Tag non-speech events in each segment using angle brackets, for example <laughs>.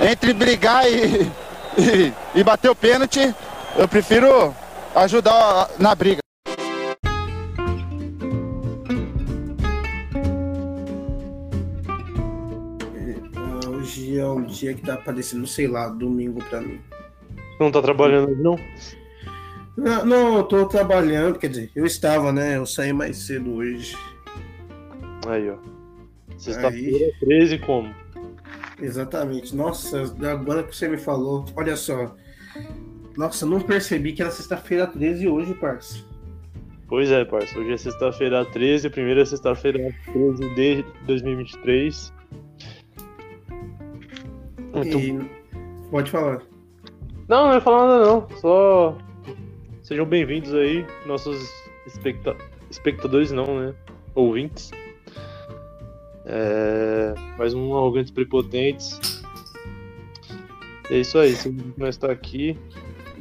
entre brigar e, e, e bater o pênalti, eu prefiro ajudar na briga. É, hoje é um dia que tá parecendo, sei lá, domingo pra mim. Não tá trabalhando hoje, não? Não, não, eu tô trabalhando, quer dizer, eu estava, né? Eu saí mais cedo hoje. Aí, ó. Sexta-feira, 13 como? Exatamente. Nossa, agora que você me falou, olha só. Nossa, não percebi que era sexta-feira 13 hoje, parça. Pois é, parça. Hoje é sexta-feira 13, a primeira sexta-feira 13 de 2023. Muito... E... Pode falar. Não, não ia falar nada não. Só sejam bem-vindos aí, nossos especta... espectadores não, né? Ouvintes. É... Mais um Arrogantes Prepotentes. É isso aí, nós está aqui.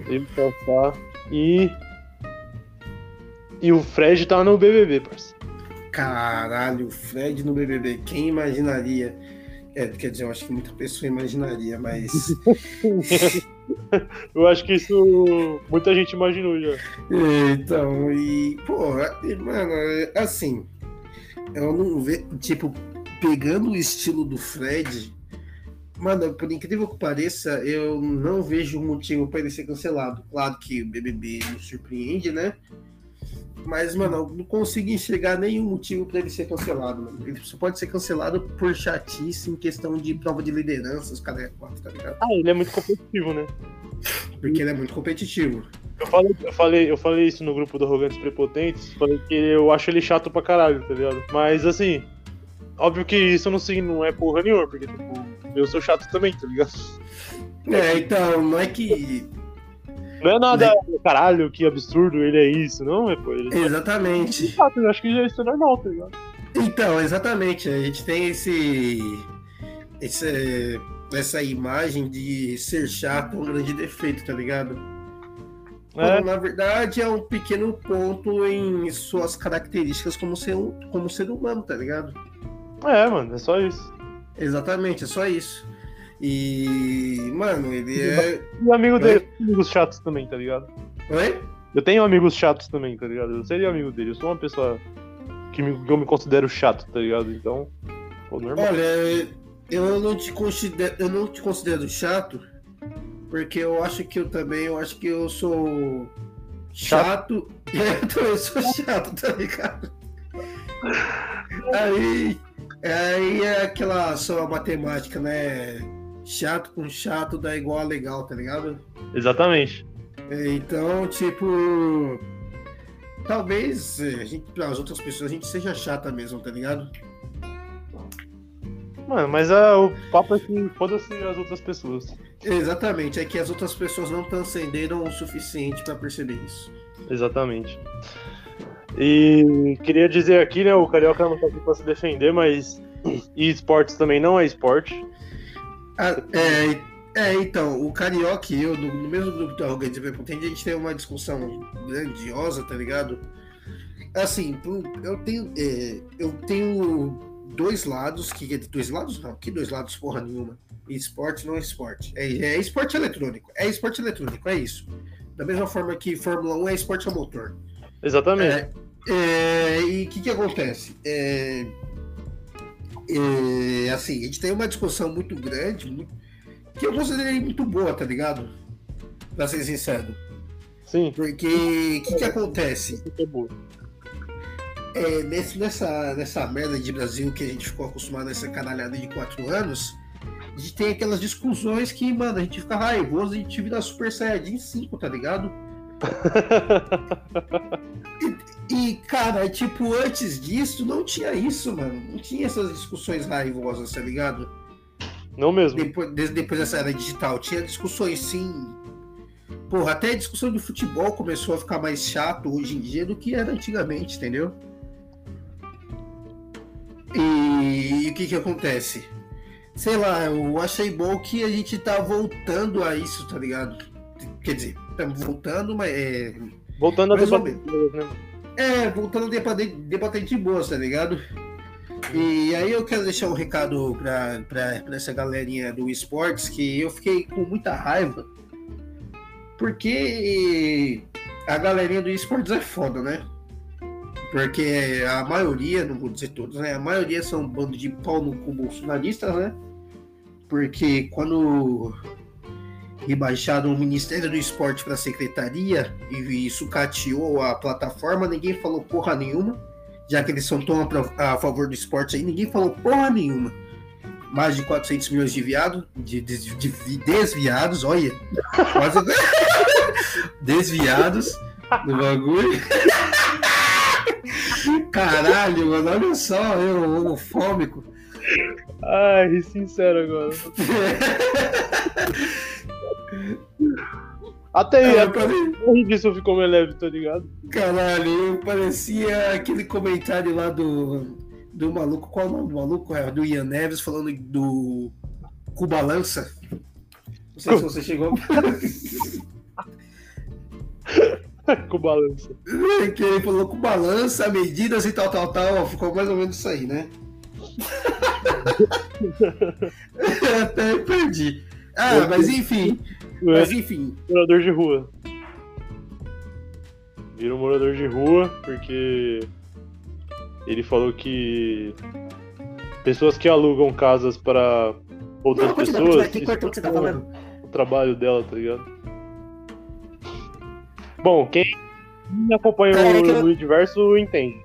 Eu, Fafá e. E o Fred tá no BBB, parceiro. Caralho, o Fred no BBB. Quem imaginaria? É, quer dizer, eu acho que muita pessoa imaginaria, mas. <laughs> eu acho que isso muita gente imaginou já. Então, e. Pô, mano, assim. Eu não vejo. Tipo, pegando o estilo do Fred. Mano, por incrível que pareça, eu não vejo motivo para ele ser cancelado. Claro que o BBB nos surpreende, né? Mas, mano, eu não consigo enxergar nenhum motivo para ele ser cancelado, mano. Ele só pode ser cancelado por chatice em questão de prova de liderança, os caras é quatro, tá ligado? Ah, ele é muito competitivo, né? Porque ele é muito competitivo. Eu falei, eu falei, eu falei isso no grupo do Arrogantes Prepotentes, falei que eu acho ele chato pra caralho, tá ligado? Mas assim, óbvio que isso não, não é porra nenhuma, porque tipo, eu sou chato também, tá ligado? É, então, não é que não é nada, né? caralho, que absurdo, ele é isso, não, é pô. Ele exatamente. Tá... Eu acho que já isso é normal, tá ligado? Então, exatamente. A gente tem esse, esse. essa imagem de ser chato um grande defeito, tá ligado? É. Na verdade, é um pequeno ponto em suas características como ser, como ser humano, tá ligado? É, mano, é só isso. Exatamente, é só isso. E, mano, ele é. E amigo Oi? dele, amigos chatos também, tá ligado? Oi? Eu tenho amigos chatos também, tá ligado? Eu seria amigo dele. Eu sou uma pessoa que, me, que eu me considero chato, tá ligado? Então, pô, normal. Olha, eu não te considero, eu não te considero chato, porque eu acho que eu também, eu acho que eu sou chato. chato. <laughs> Eu sou chato, tá ligado? <laughs> Aí, aí é aquela só matemática, né? chato com chato dá igual a legal, tá ligado? Exatamente. É, então, tipo. Talvez é, a gente, para as outras pessoas, a gente seja chata mesmo, tá ligado? Mano, mas a, o papo é que foda-se as outras pessoas. Exatamente, é que as outras pessoas não transcenderam o suficiente para perceber isso. Exatamente. E queria dizer aqui, né, o Carioca não tá aqui pra se defender, mas e <clears throat> esportes também não é esporte. Ah, é, é, então, o Carioca e eu, no, no mesmo grupo do Arrogante a gente tem uma discussão grandiosa, tá ligado? Assim, eu tenho, é, eu tenho dois lados, que dois lados não, que dois lados porra nenhuma. Esporte não é esporte. É, é esporte eletrônico. É esporte eletrônico, é isso. Da mesma forma que Fórmula 1 é esporte a motor. Exatamente. É, é, e o que, que acontece? É, é, assim, a gente tem uma discussão muito grande, muito, que eu considerei muito boa, tá ligado? Pra ser sincero. Sim. Porque o que, que acontece? É, nesse, nessa, nessa merda de Brasil que a gente ficou acostumado a essa canalhada de quatro anos, a gente tem aquelas discussões que, mano, a gente fica raivoso e a gente vira Super Saiyajin 5, tá ligado? <laughs> E, cara, tipo, antes disso, não tinha isso, mano. Não tinha essas discussões raivosas, tá ligado? Não mesmo. Depois, depois dessa era digital. Tinha discussões, sim. Porra, até a discussão de futebol começou a ficar mais chato hoje em dia do que era antigamente, entendeu? E, e o que que acontece? Sei lá, eu achei bom que a gente tá voltando a isso, tá ligado? Quer dizer, estamos voltando, mas é. Voltando a debater, né? É, voltando a debater, debater de boa, tá ligado? E aí eu quero deixar um recado pra essa galerinha do esportes que eu fiquei com muita raiva. Porque a galerinha do esportes é foda, né? Porque a maioria, não vou dizer todos, né? A maioria são um bando de pau no cu bolsonaristas, né? Porque quando rebaixaram o Ministério do Esporte para a Secretaria e sucateou a plataforma, ninguém falou porra nenhuma, já que eles são tão a, favor do esporte aí, ninguém falou porra nenhuma. Mais de 400 milhões de, viado, de, de, de desviados, olha, quase <laughs> desviados no bagulho. <laughs> Caralho, mano, olha só, eu homofóbico. Ai, sincero agora. <laughs> Até aí, É, até pare- disso ficou meio leve, tá ligado? Caralho, eu parecia aquele comentário lá do, do maluco, qual é o nome do maluco? É, do Ian Neves falando do Cubalança. Não sei se você chegou. <laughs> Com balança. que ele falou com balança, medidas e tal, tal, tal. Ficou mais ou menos isso aí, né? <laughs> <laughs> Até perdi. Ah, mas enfim. Mas enfim. Morador de rua. Vira um morador de rua porque ele falou que pessoas que alugam casas para outras Não, continua, pessoas. continua. Cortou o que você tá é falando? o trabalho dela, tá ligado? Bom, quem acompanha É, é que eu- o Universo entende.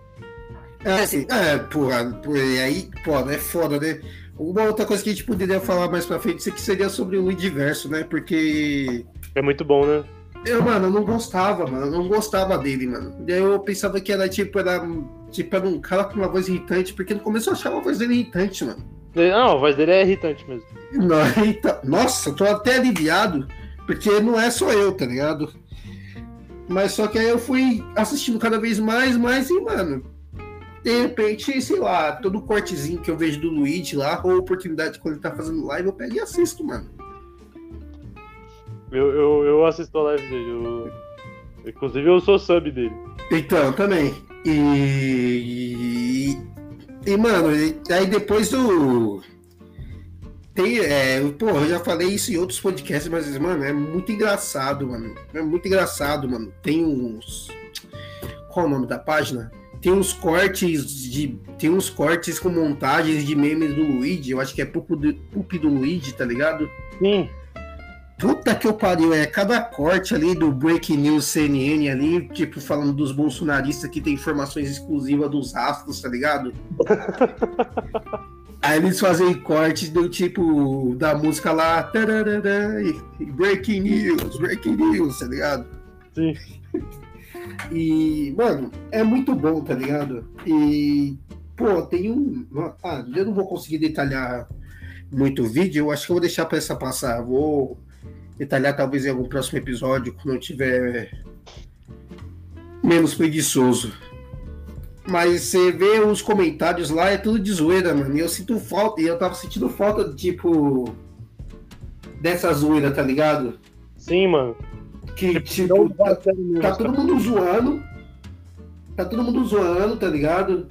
É, assim, é, porra, porra, e aí, pô, é foda, né? Uma outra coisa que a gente poderia falar mais pra frente que seria sobre o Luidiverso, né? Porque É muito bom, né? eu, mano, eu não gostava, mano, eu não gostava dele, mano. E aí eu pensava que era tipo, era, tipo, era um cara com uma voz irritante, porque no começo eu achava a voz dele irritante, mano. Não, a voz dele é irritante mesmo. Não, <laughs> nossa, tô até aliviado, porque não é só eu, tá ligado? Mas só que aí eu fui assistindo cada vez mais, mais e, mano, de repente, sei lá, todo cortezinho que eu vejo do Luigi lá, ou oportunidade quando ele tá fazendo live, eu pego e assisto, mano. Eu, eu, eu assisto a live dele. eu- Inclusive eu sou sub dele. Então, também. E. E, mano, aí depois do. Tem, é, pô, eu já falei isso em outros podcasts, mas, mano, é muito engraçado, mano. É muito engraçado, mano. Tem uns. Qual o nome da página? Tem uns cortes de. Tem uns cortes com montagens de memes do Luigi. Eu acho que é Pup do, Pup do Luigi, tá ligado? Sim. Puta que eu pariu, é cada corte ali do Breaking News CNN ali, tipo, falando dos bolsonaristas que tem informações exclusivas dos astros, tá ligado? <laughs> Aí eles fazem cortes do tipo, da música lá, tararara, e- e Breaking News, Breaking News, tá ligado? Sim. E, mano, é muito bom, tá ligado? E, pô, tem um. Ah, eu não vou conseguir detalhar muito o vídeo, eu acho que eu vou deixar pra essa passar. Vou detalhar talvez em algum próximo episódio, quando eu tiver menos preguiçoso. Mas você vê os comentários lá, é tudo de zoeira, mano. E eu sinto falta, e eu tava sentindo falta, tipo, dessa zoeira, tá ligado? Sim, mano. Que, tipo, tá, tá todo mundo zoando. Tá todo mundo zoando, tá ligado?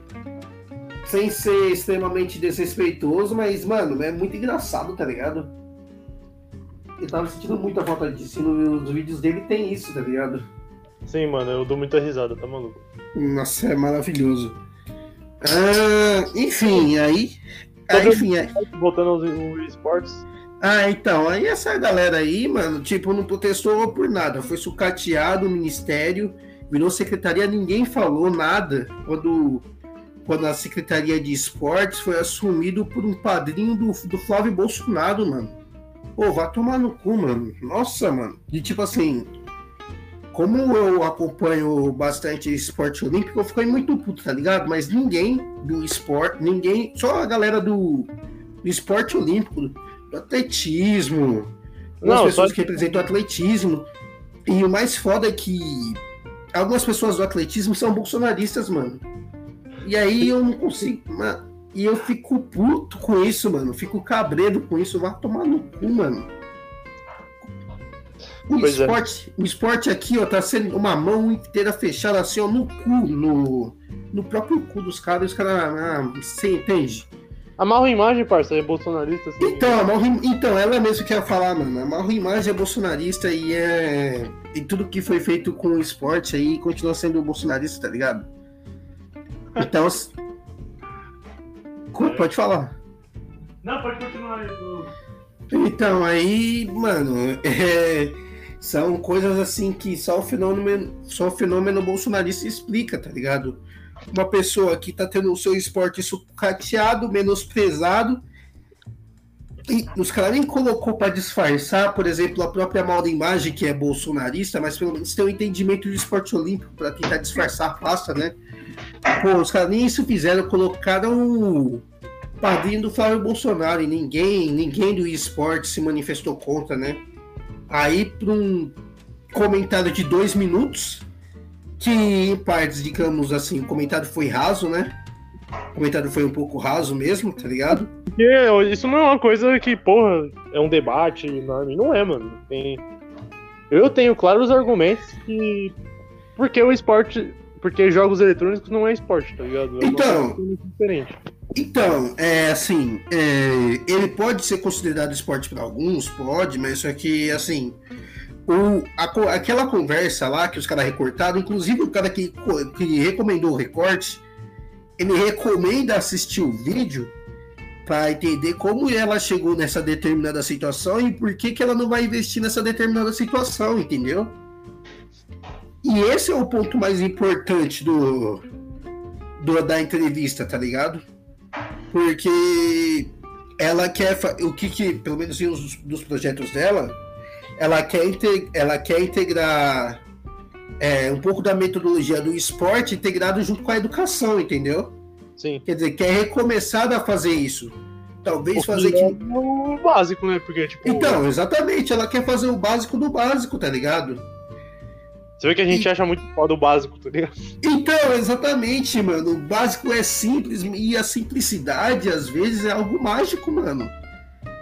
Sem ser extremamente desrespeitoso, mas, mano, é muito engraçado, tá ligado? Eu tava sentindo muita falta disso. E nos vídeos dele tem isso, tá ligado? Sim, mano, eu dou muita risada, tá maluco? Nossa, é maravilhoso. Ah, enfim, aí. aí, enfim, aí, Voltando aos esportes. Ah, então, aí essa galera aí, mano, tipo, não protestou por nada. Foi sucateado o ministério, virou secretaria, ninguém falou nada quando, quando a Secretaria de Esportes foi assumido por um padrinho do, do Flávio Bolsonaro, mano. Pô, vai tomar no cu, mano. Nossa, mano. E tipo assim, como eu acompanho bastante esporte olímpico, eu fiquei muito puto, tá ligado? Mas ninguém do esporte, ninguém, só a galera do, do esporte olímpico, do atletismo, algumas Não, pessoas só- que representam o atletismo. E o mais foda é que algumas pessoas do atletismo são bolsonaristas, mano. E aí eu não consigo. ma- E eu fico puto com isso, mano. Fico cabreiro com isso. Vai tomar no cu, mano. O Pois é. esporte, o esporte aqui, ó, tá sendo uma mão inteira fechada assim, ó, no cu, no, no próprio cu dos caras, os caras. Ah, você entende? A imagem, parça, é bolsonarista. Assim, Então, a Mauro- então, ela mesmo que ia falar, mano. A Mauro Imagem é bolsonarista e é. E tudo que foi feito com o esporte aí continua sendo bolsonarista, tá ligado? Então. Co- Pode falar. Não, pode continuar. Então, aí, mano, <laughs> é, são coisas assim que só o fenômeno, só o fenômeno bolsonarista explica, tá ligado? Uma pessoa que tá tendo o seu esporte sucateado, menosprezado, e os caras nem colocou pra disfarçar, por exemplo, a própria mal imagem, que é bolsonarista, mas pelo menos tem um entendimento do esporte olímpico pra tentar disfarçar a pasta, né? Pô, os caras nem isso fizeram, colocaram o padrinho do Flávio Bolsonaro e ninguém, ninguém do esporte se manifestou contra, né? Aí, para um comentário de dois minutos, que em partes, digamos assim, o comentário foi raso, né? O comentário foi um pouco raso mesmo, tá ligado? Porque isso não é uma coisa que, porra, é um debate enorme. Não é, mano. Tem... Eu tenho claros argumentos que. Porque o esporte. Porque jogos eletrônicos não é esporte, tá ligado? É Então. diferente. Então, é assim, é, ele pode ser considerado esporte para alguns, pode, mas só que assim, o, a aquela conversa lá que os caras recortaram, inclusive o cara que, que recomendou o recorte, ele recomenda assistir o vídeo para entender como ela chegou nessa determinada situação e por que, que ela não vai investir nessa determinada situação, entendeu? E esse é o ponto mais importante do, do da entrevista, tá ligado? porque ela quer o que, que pelo menos em um dos projetos dela ela quer ela quer integrar é, um pouco da metodologia do esporte integrado junto com a educação entendeu Sim. quer dizer quer recomeçar a fazer isso talvez fazer que é o básico, né? Porque, tipo. então exatamente ela quer fazer o básico do básico tá ligado Você vê que a gente acha muito foda o básico, tá ligado? Então, exatamente, mano. O básico é simples e a simplicidade, às vezes, é algo mágico, mano.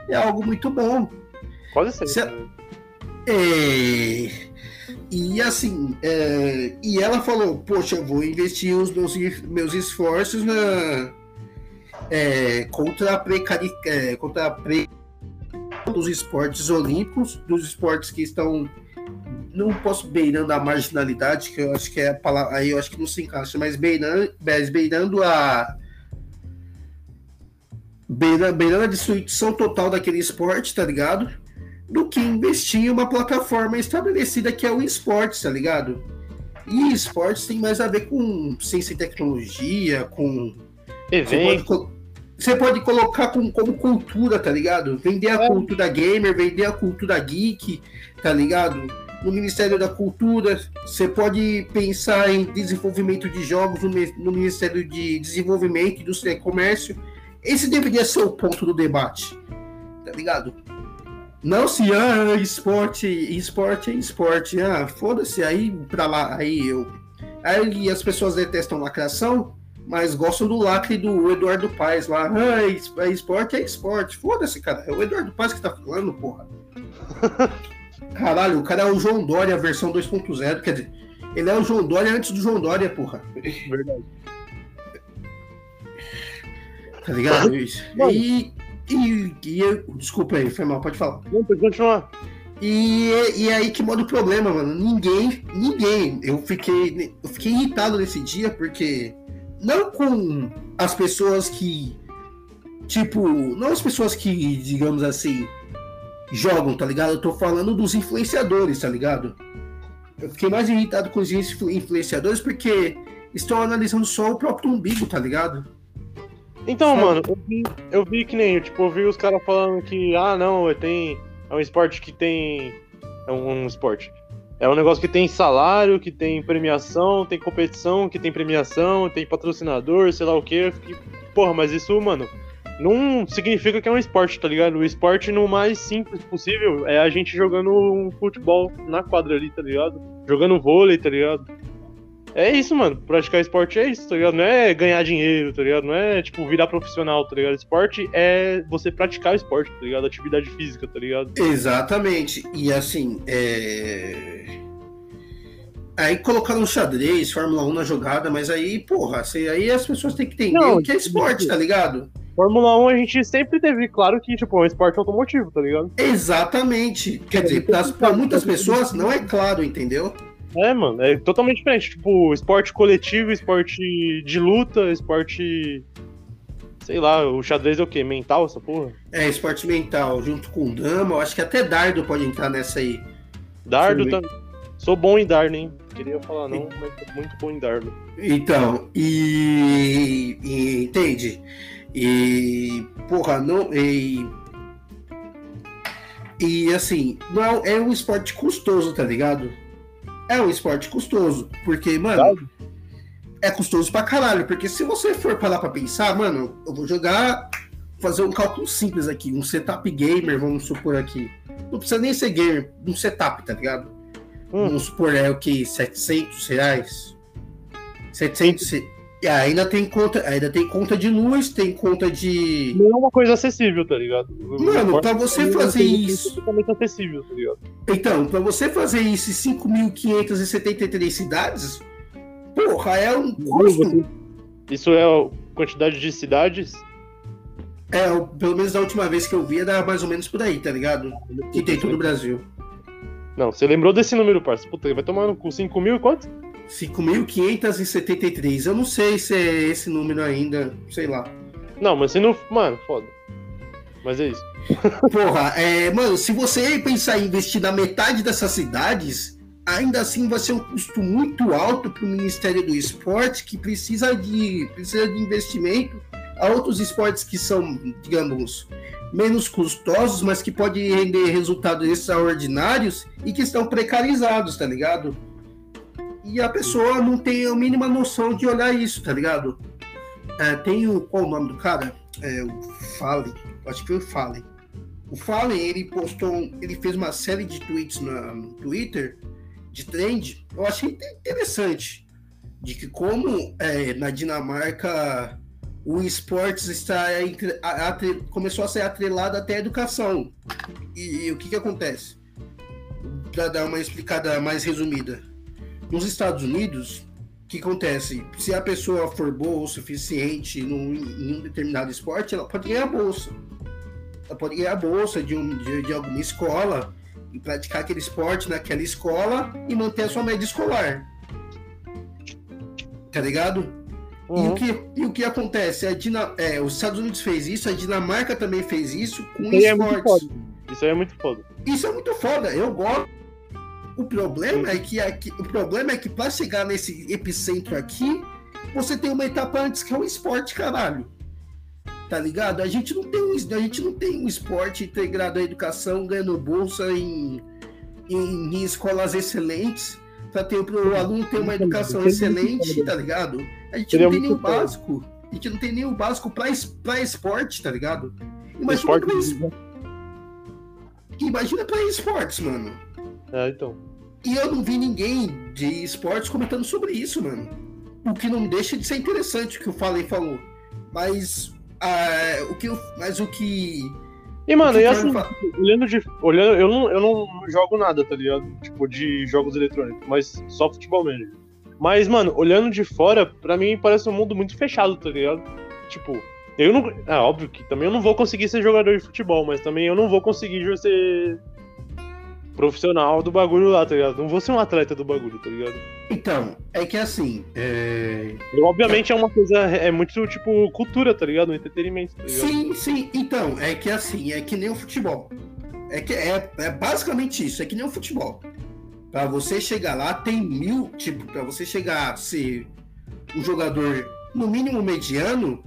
É algo muito bom. Quase sempre. Se- né? É, E assim, é, e ela falou, poxa, eu vou investir os meus, meus esforços na, é, contra a precari, é, contra a pre dos esportes olímpicos, dos esportes que estão não posso beirando a marginalidade, que eu acho que é a palavra, aí eu acho que não se encaixa, mas beirando, beirando a beirando a destruição total daquele esporte, tá ligado? Do que investir em uma plataforma estabelecida que é o esporte, tá ligado? E esportes tem mais a ver com ciência e tecnologia, com você pode, Evento. você pode colocar com- como cultura, tá ligado? Vender a É. cultura gamer, vender a cultura geek, tá ligado? No Ministério da Cultura, você pode pensar em desenvolvimento de jogos no, no Ministério de Desenvolvimento, Indústria e Comércio. Esse deveria ser o ponto do debate, tá ligado? Não se, ah, esporte, esporte é esporte, ah, foda-se, aí pra lá, aí eu. Aí as pessoas detestam lacração, mas gostam do lacre do Eduardo Paes lá. Ah, es- é esporte é esporte. Foda-se, cara. É o Eduardo Paes que tá falando, porra. <laughs> Caralho, o cara é o João Dória, versão 2.0. Quer dizer, ele é o João Dória antes do João Dória, porra. Verdade. Tá ligado? <laughs> Mano. E. E, e desculpa aí, foi mal, pode falar. Não, pode continuar. E, e é aí que mora o problema, mano. Ninguém, ninguém. Eu fiquei, eu fiquei irritado nesse dia porque não com as pessoas que, tipo, não as pessoas que, digamos assim, jogam, tá ligado? Eu tô falando dos influenciadores, tá ligado? Eu fiquei mais irritado com os influ- influenciadores porque estão analisando só o próprio umbigo, tá ligado? Então, Sabe? mano, eu vi, eu vi que nem, tipo, eu vi os caras falando que, ah, não, é- tem, é um esporte que tem. É um, um esporte. É um negócio que tem salário, que tem premiação, tem competição, que tem premiação, tem patrocinador, sei lá o quê. Fiquei, Porra, mas isso, mano, não significa que é um esporte, tá ligado? O esporte no mais simples possível é a gente jogando um futebol na quadra ali, tá ligado? Jogando vôlei, tá ligado? É isso, mano. Praticar esporte é isso, tá ligado? Não é ganhar dinheiro, tá ligado? Não é, tipo, virar profissional, tá ligado? Esporte é você praticar o esporte, tá ligado? Atividade física, tá ligado? Exatamente. E assim, é... Aí colocaram xadrez, Fórmula 1 na jogada, mas aí, porra, assim, aí as pessoas têm que entender Não, o que é esporte, tá ligado? Fórmula 1 a gente sempre teve claro que, tipo, é um esporte automotivo, tá ligado? Exatamente. Quer dizer, para muitas pessoas não é claro, entendeu? É, mano, é totalmente diferente. Tipo, esporte coletivo, esporte de luta, esporte. Sei lá, o xadrez é o quê? Mental, essa porra? É, esporte mental, junto com dama, eu acho que até dardo pode entrar nessa aí. Dardo também. Sou bom em dardo, hein? Queria falar não, mas tô muito bom em dardo. Então, e, e entende? E porra, não e e assim, não é um esporte custoso, tá ligado? É um esporte custoso, porque, mano, é custoso pra caralho, porque se você for parar pra pensar, mano, eu vou jogar fazer um cálculo simples aqui, um setup gamer, vamos supor aqui. Não precisa nem ser gamer, um setup, tá ligado? Hum. Vamos supor, é o que? 700 reais? 700 e ainda tem conta, ainda tem conta de luz, tem conta de. Não é uma coisa acessível, tá ligado? Mano, pra você fazer isso. Totalmente acessível, tá ligado? Então, pra você fazer isso em 5.573 cidades, porra, é um custo. Isso é a quantidade de cidades? É, pelo menos da última vez que eu vi era mais ou menos por aí, tá ligado? Que tem todo o Brasil. Não, você lembrou desse número, parça? Puta, vai tomar com 5 mil e quanto? 5.573. Eu não sei se é esse número ainda, sei lá. Não, mas se não. Mano, foda. Mas é isso. Porra, é, mano, se você pensar em investir na metade dessas cidades, ainda assim vai ser um custo muito alto para o Ministério do Esporte, que precisa de, precisa de investimento. Há outros esportes que são, digamos, menos custosos, mas que podem render resultados extraordinários e que estão precarizados, tá ligado? E a pessoa não tem a mínima noção de olhar isso, tá ligado? É, tem o. Qual o nome do cara? É, o Fallen. Acho que foi o Fallen. O Fallen, ele postou. Ele fez uma série de tweets no, no Twitter de trend. Eu achei interessante. De que como é, na Dinamarca o esportes está entre, começou a ser atrelado até a educação. E, e o que, que acontece? Para dar uma explicada mais resumida nos Estados Unidos, o que acontece? Se a pessoa for boa o suficiente num, em um determinado esporte, ela pode ganhar bolsa. Ela pode ganhar bolsa de, um, de, de alguma escola e praticar aquele esporte naquela escola e manter a sua média escolar. Tá ligado? Uhum. E, o que, e o que acontece? A Dina, é, os Estados Unidos fez isso, a Dinamarca também fez isso com isso esportes. É isso aí é muito foda. Isso é muito foda. Eu gosto o problema é que aqui, o problema é que para chegar nesse epicentro aqui, você tem uma etapa antes que é o esporte, caralho. Tá ligado? A gente não tem um, a gente não tem um esporte integrado à educação, ganhando bolsa em, em, em escolas excelentes, para ter o aluno ter uma educação excelente, tá ligado? A gente não tem nem o básico. A gente não tem nem o básico para esporte, tá ligado? Imagina para esporte. Imagina para esportes, mano. É, então. E eu não vi ninguém de esportes comentando sobre isso, mano. O que não deixa de ser interessante o que o Fallen falou. Mas uh, o que eu, mas o que e, mano, e assim, olhando de. Olhando, eu não, eu não jogo nada, tá ligado? Tipo, de jogos eletrônicos, mas só futebol mesmo. Mas, mano, olhando de fora, pra mim parece um mundo muito fechado, tá ligado? Tipo, eu não. É óbvio que também eu não vou conseguir ser jogador de futebol, mas também eu não vou conseguir ser profissional do bagulho lá, tá ligado? Não vou ser um atleta do bagulho, tá ligado? Então, é que assim. É... obviamente é uma coisa. É muito tipo cultura, tá ligado? Um entretenimento, tá ligado? Sim, sim. Então, é que assim, é que nem o futebol. É que é, é basicamente isso, é que nem o futebol. Pra você chegar lá, tem mil. Tipo, pra você chegar a ser um jogador no mínimo mediano,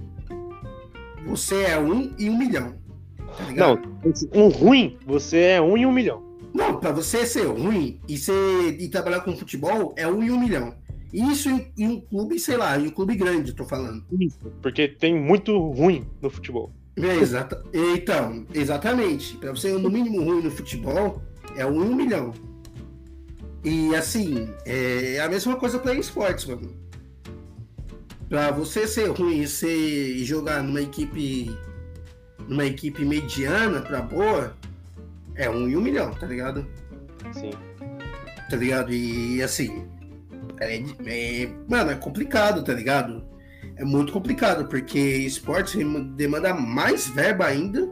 você é um e um milhão. Tá Não, um ruim, você é um e um milhão. Não, para você ser ruim e, ser, e trabalhar com futebol é um em um milhão. Isso em, em, um clube, sei lá, em um clube grande, tô falando. Isso, porque tem muito ruim no futebol. É, exata, então, exatamente. Para você no mínimo ruim no futebol, é um em um milhão. E assim, é a mesma coisa para esportes, mano. Para você ser ruim e, ser, e jogar numa equipe numa equipe mediana para boa, é um em um milhão, tá ligado? Sim. Tá ligado? E assim, É, é, mano, é complicado, tá ligado? É muito complicado, porque esporte demanda mais verba ainda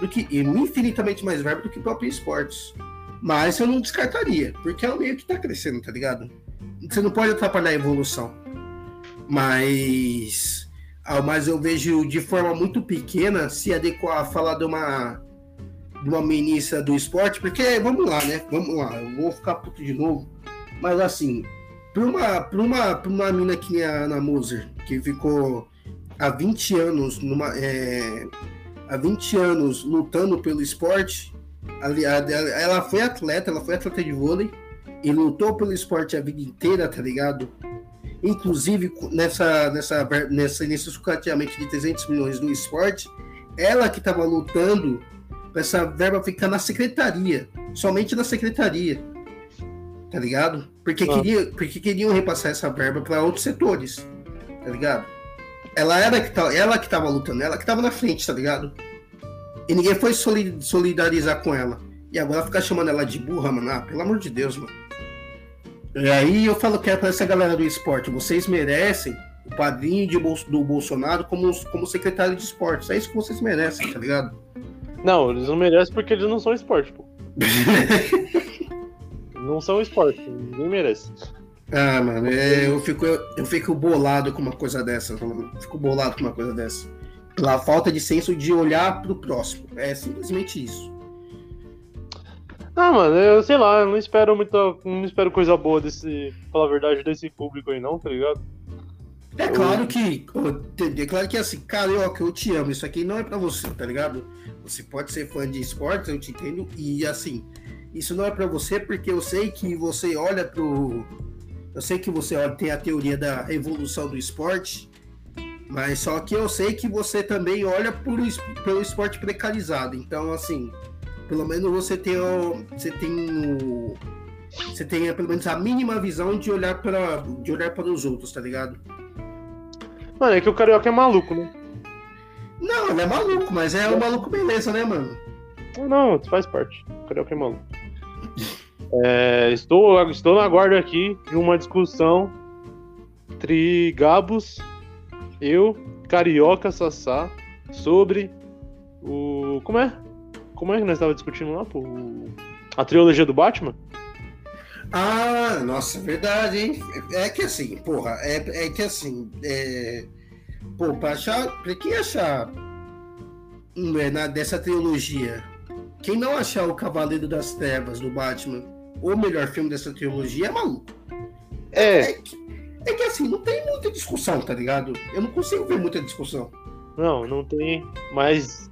do que. infinitamente mais verba do que próprio esportes. Mas eu não descartaria, porque é o meio que tá crescendo, tá ligado? Você não pode atrapalhar a evolução. Mas. Mas eu vejo de forma muito pequena se adequar a falar de uma uma ministra do esporte, porque vamos lá, né? Vamos lá, eu vou ficar puto de novo. Mas assim, para uma, uma, uma mina que nem a Ana Moser, que ficou há 20 anos numa. É, há 20 anos lutando pelo esporte, ela foi atleta, ela foi atleta de vôlei e lutou pelo esporte a vida inteira, tá ligado? Inclusive nessa, nessa, nessa, nesse sucateamento de 300 milhões do esporte, ela que estava lutando essa verba ficar na secretaria, somente na secretaria, tá ligado? Porque, ah. queria, porque queriam repassar essa verba para outros setores, tá ligado? Ela era que tava, ela que tava lutando, ela que tava na frente, tá ligado? E ninguém foi solidarizar com ela. E agora ficar chamando ela de burra, mano. Ah, pelo amor de Deus, mano. E aí eu falo que é pra essa galera do esporte, vocês merecem o padrinho de, do Bolsonaro como, como secretário de esportes. É isso que vocês merecem, tá ligado? Não, eles não merecem porque eles não são esporte, pô. <laughs> não são esporte, ninguém merece. Ah, mano, é, eu, fico, eu fico bolado com uma coisa dessa. Fico bolado com uma coisa dessa. Pela falta de senso de olhar pro próximo. É simplesmente isso. Ah, mano, eu sei lá, eu não espero muita. Não espero coisa boa desse. Falar a verdade, desse público aí, não, tá ligado? É claro que. É claro que assim, carioca, eu te amo. Isso aqui não é pra você, tá ligado? Você pode ser fã de esportes, eu te entendo. E assim, isso não é pra você porque eu sei que você olha pro eu sei que você tem a teoria da evolução do esporte, mas só que eu sei que você também olha por, pelo esporte precarizado. Então, assim, pelo menos você tem o, você tem o, você tem pelo menos a mínima visão de olhar para de olhar para os outros, tá ligado? Mano, é que o carioca é maluco, né? Não, ele é maluco, mas é um maluco beleza, né, mano? Não, faz parte. O carioca é maluco. É, estou, estou na guarda aqui de uma discussão entre Gabos, eu, Carioca Sassá, sobre o. Como é? Como é que nós estávamos discutindo lá, pô? A trilogia do Batman? Ah, nossa, verdade, hein? É que assim, porra, é, é que assim, é, pô, pra achar, pra quem achar é, na, dessa trilogia, quem não achar o Cavaleiro das Trevas do Batman o melhor filme dessa trilogia é maluco. É. É que, é que assim, não tem muita discussão, tá ligado? Eu não consigo ver muita discussão. Não, não tem, mas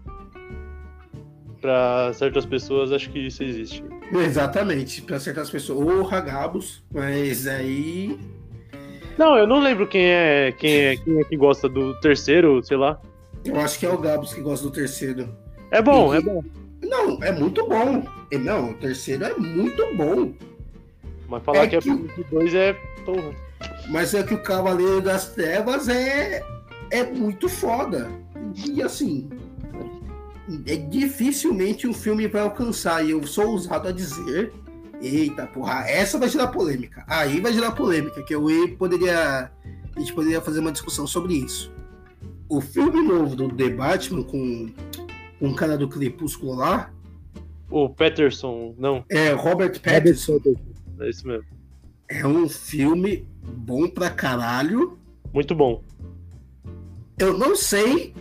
para certas pessoas acho que isso existe. Exatamente, para certas pessoas, ou Ragabos, mas aí Não, eu não lembro quem é, quem é, quem é que gosta do terceiro, sei lá. Eu acho que é o Gabos que gosta do terceiro. É bom, e... é bom. Não, é muito bom. Não, o terceiro é muito bom. Mas falar é que, que é dois é. Porra. Mas é que o Cavaleiro das Trevas é, é muito foda. E assim. É, dificilmente um filme vai alcançar. E eu sou ousado a dizer. Eita, porra, essa vai gerar polêmica. Aí vai gerar polêmica, que eu poderia. A gente poderia fazer uma discussão sobre isso. O filme novo do The Batman com um cara do Crepúsculo lá. O Peterson, não. É, Robert Pattinson. É isso mesmo. É um filme bom pra caralho. Muito bom. Eu não sei.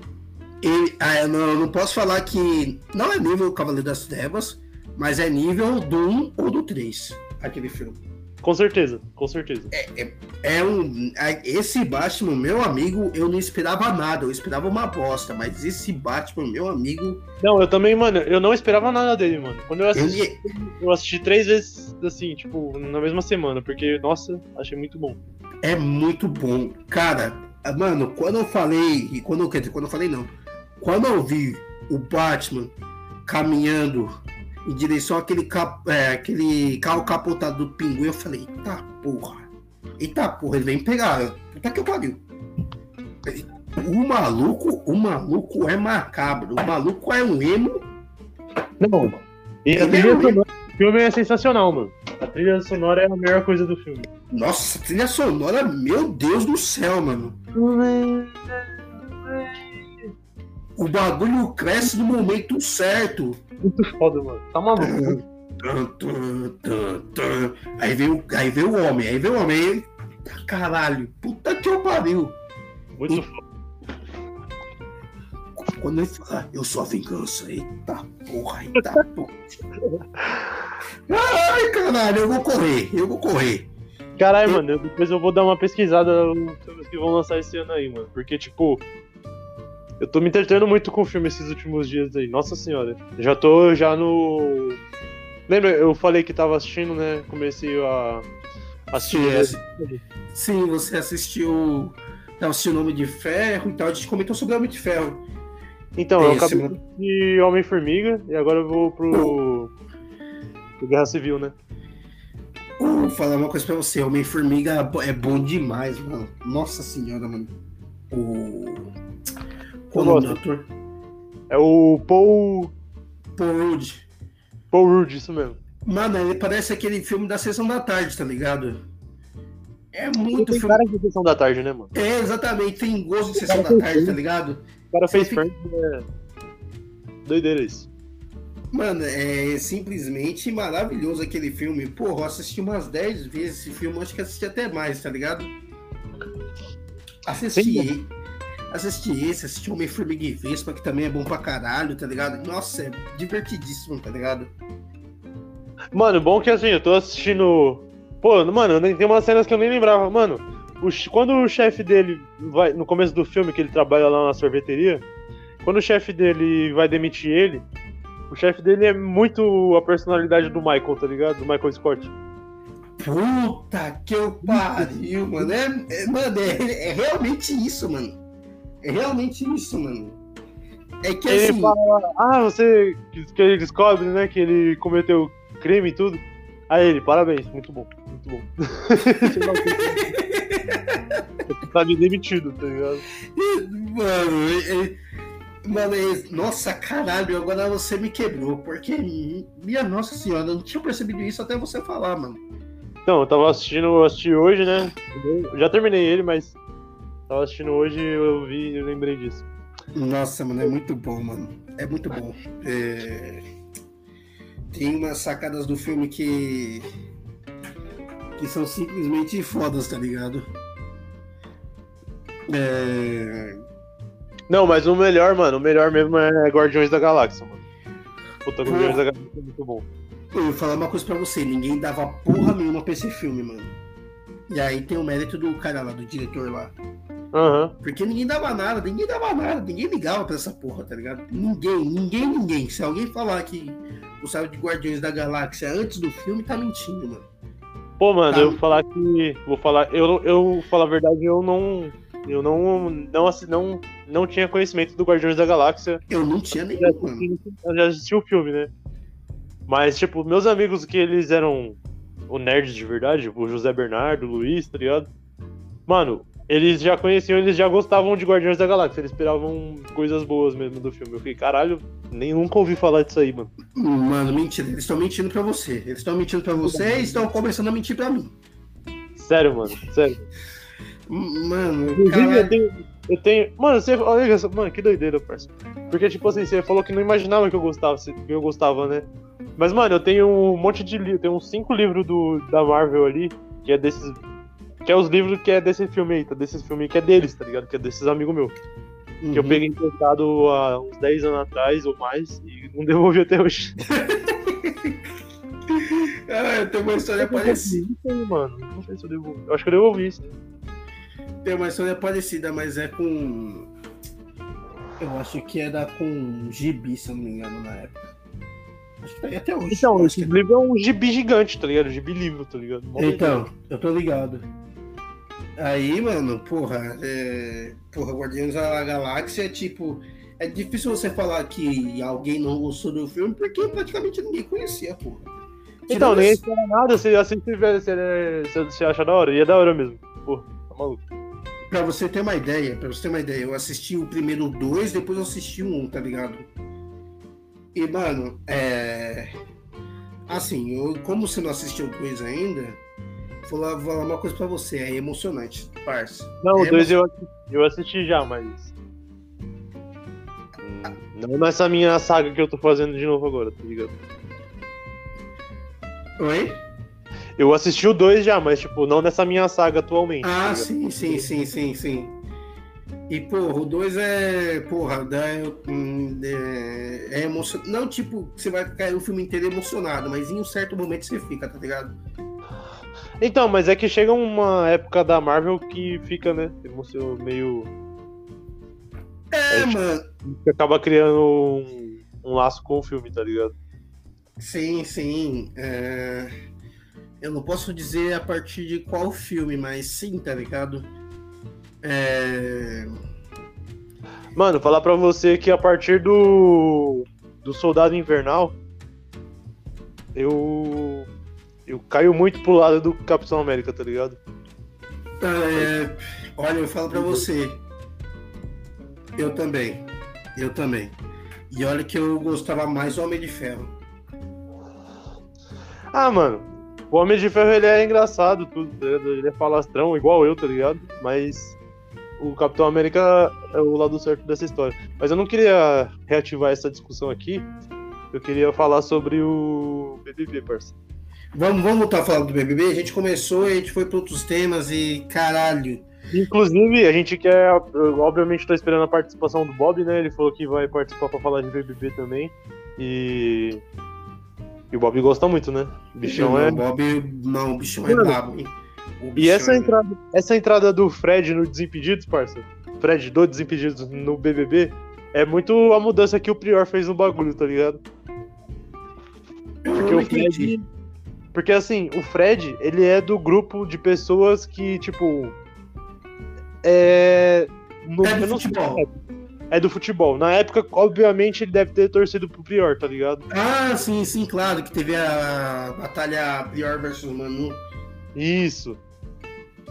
Ele, ah, eu, não, não posso falar que não é nível Cavaleiro das Trevas, mas é nível do 1 ou do 3, aquele filme. Com certeza, com certeza. É, é, é um. Esse Batman, meu amigo, eu não esperava nada, eu esperava uma bosta, mas esse Batman, meu amigo. Não, eu também, mano, eu não esperava nada dele, mano. Quando eu assisti, ele... eu assisti três vezes, assim, tipo, na mesma semana, porque, nossa, achei muito bom. É muito bom. Cara, mano, quando eu falei, e quando, quando eu falei não, quando eu vi o Batman caminhando em direção àquele, cap, é, aquele carro capotado do pinguim. Eu falei, eita porra. Eita porra, ele vem pegar. Puta que pariu. O maluco, o maluco é macabro. O maluco é um emo. Não. E a trilha é sonora do filme é sensacional, mano. A trilha sonora é a melhor coisa do filme. Nossa, trilha sonora, meu Deus do céu, mano. O bagulho cresce no momento certo. Muito foda, mano. Tá maluco. Aí vem o, aí vem o homem, aí vem o homem. Aí, caralho, puta que eu pariu. Muito foda. Quando ele fala, eu sou a vingança. Eita porra, eita porra. Ai, caralho, eu vou correr, eu vou correr. Caralho, mano, depois eu vou dar uma pesquisada nos filmes que vão lançar esse ano aí, mano. Porque, tipo, eu tô me entretendo muito com o filme esses últimos dias aí. Nossa senhora. Já tô já no. Lembra, eu falei que tava assistindo, né? Comecei a assistir. Sim, Sim, você assistiu. Tava assistindo Homem de Ferro e tal. A gente comentou sobre Homem de Ferro. Então, eu Esse, acabei mano. de Homem-Formiga e agora eu vou pro. pro Guerra Civil, né? Vou falar uma coisa pra você, Homem-Formiga é bom demais, mano. Nossa senhora, mano. O. Qual o nome do ator? É o Paul. Paul Rudd. Paul Rudd, isso mesmo. Mano, ele parece aquele filme da sessão da tarde, tá ligado? É muito Tem filme. cara de sessão da tarde, né, mano? É, exatamente, tem gosto de sessão da tarde, tá ligado? O cara fez Você Friends, né? Doideira isso. Mano, é simplesmente maravilhoso aquele filme. Porra, eu assisti umas 10 vezes esse filme, acho que assisti até mais, tá ligado? Assisti. Sim. Assisti esse, assisti Homem-Formiga e Vespa, que também é bom pra caralho, tá ligado? Nossa, é divertidíssimo, tá ligado? Mano, bom que assim, eu tô assistindo. Pô, mano, tem umas cenas que eu nem lembrava. Mano, o quando o chefe dele vai. No começo do filme, que ele trabalha lá na sorveteria, quando o chefe dele vai demitir ele, o chefe dele é muito a personalidade do Michael, tá ligado? Do Michael Scott. Puta que eu pariu, mano. É, é- mano, é, é realmente isso, mano. É realmente isso, mano. É que Ele assim. fala, ah, você. Que ele descobre, né, que ele cometeu crime e tudo. Aí ele, parabéns, muito bom, muito bom. <laughs> Tá me demitido, tá ligado? Mano, é- mano, é- nossa, caralho, agora você me quebrou, porque minha nossa senhora, eu não tinha percebido isso até você falar, mano. Então, eu tava assistindo, eu assisti hoje, né? Eu já terminei ele, mas tava assistindo hoje e eu vi e lembrei disso. Nossa, mano, é muito bom, mano. É muito bom. É, Tem umas sacadas do filme que. que são simplesmente fodas, tá ligado? É... Não, mas o melhor, mano, o melhor mesmo é Guardiões da Galáxia, mano. Puta, Guardiões da Galáxia é muito bom. Eu vou falar uma coisa pra você, ninguém dava porra nenhuma pra esse filme, mano. E aí tem o mérito do cara lá, do diretor lá. Aham. Porque ninguém dava nada, ninguém dava nada, ninguém ligava pra essa porra, tá ligado? Ninguém, ninguém, ninguém. Se alguém falar que gostava de Guardiões da Galáxia antes do filme, tá mentindo, mano. Pô, mano, Tá. eu vou falar que. Vou falar. Eu, eu vou falar a verdade, eu não. Eu não. Não, assi- não, não tinha conhecimento do Guardiões da Galáxia. Eu não tinha Eu nenhum, mano. assisti, eu já assisti o filme, né? Mas, tipo, meus amigos que eles eram o nerd de verdade, tipo, o José Bernardo, o Luiz, tá ligado? Mano, eles já conheciam, eles já gostavam de Guardiões da Galáxia, eles esperavam coisas boas mesmo do filme. Eu fiquei, caralho, nem nunca ouvi falar disso aí, mano. Mano, mentira, eles estão mentindo pra você. Eles estão mentindo pra você e estão começando a mentir pra mim. Sério, mano, sério. Mano, Inclusive, eu caralho. tenho, eu tenho. Mano, você. Olha, só- mano, que doideira, parceiro. Porque, tipo assim, você falou que não imaginava que eu gostava, que eu gostava, né? Mas, mano, eu tenho um monte de livros, tenho uns cinco livros do, da Marvel ali, que é desses. Que é os livros que é desse filme aí, tá? Desse filme que é deles, tá ligado? Que é desses amigos meus. Que eu Uhum. peguei emprestado há uns 10 anos atrás ou mais e não devolvi até hoje. <laughs> Ah, eu tenho uma história parecida. Mano. Não sei se eu devolvi. Eu acho que eu devolvi isso. Tem uma história parecida, mas é com. Eu acho que era com gibi, se eu não me engano, na época. Acho que tá aí até hoje. Então, esse que- livro é um gibi gigante, tá ligado? Gibi livro, tá ligado? Mó Então, eu tô ligado. Aí, mano, porra, é... porra, Guardiões da Galáxia é tipo. É difícil você falar que alguém não gostou do filme porque praticamente ninguém conhecia, porra. Então, Tirando nem esse- espera nada, se é- se você acha da hora. E é da hora mesmo. Pô, tá maluco. Pra você ter uma ideia, pra você ter uma ideia, eu assisti o primeiro dois, depois eu assisti o um, tá ligado? E, mano, é. Assim, eu, como você não assistiu dois ainda, vou falar, vou falar uma coisa pra você, é emocionante, parça. Não, o É 2 eu, assisti- eu assisti já, mas. Não nessa minha saga que eu tô fazendo de novo agora, tá ligado? Oi? Eu assisti o 2 já, mas, tipo, não nessa minha saga atualmente. tá Ah, ligado? sim, sim, sim, sim, sim. E, porra, o 2 é. Porra, dá, hum, é, é emocionante. Não, tipo, você vai ficar o filme inteiro emocionado, mas em um certo momento você fica, tá ligado? Então, mas é que chega uma época da Marvel que fica, né? Meio. É, É, mano. que acaba criando um, um laço com o filme, tá ligado? Sim, sim. é, Eu não posso dizer a partir de qual filme, mas sim, tá ligado? É... Mano, falar pra você que a partir do. do Soldado Invernal. Eu. Eu caio muito pro lado do Capitão América, tá ligado? é, Olha, eu falo pra você. Eu também. Eu também. E olha que eu gostava mais do Homem de Ferro. Ah, mano. O Homem de Ferro ele é engraçado, tudo, tá? Ele é falastrão, igual eu, tá ligado? Mas. O Capitão América é o lado certo dessa história. Mas eu não queria reativar essa discussão aqui. Eu queria falar sobre o BBB, parceiro. Vamos, vamos voltar a falar do BBB? A gente começou, a gente foi pra outros temas e caralho. Inclusive, a gente quer. Obviamente, tô esperando a participação do Bob, né? Ele falou que vai participar pra falar de BBB também. E. E o Bob gosta muito, né? O bichão não, é. o Bob, não, o bichão é brabo, E essa é- entrada, essa entrada do Fred no Desimpedidos, parça? Fred do Desimpedidos no BBB é muito a mudança que o Prior fez no bagulho, tá ligado? Porque o Fred. Porque assim, o Fred, ele é do grupo de pessoas que, tipo. É. no- É do sei futebol. época. É do futebol. Na época, obviamente, ele deve ter torcido pro Prior, tá ligado? Ah, sim, sim, claro, que teve a batalha Prior versus Manu. Isso.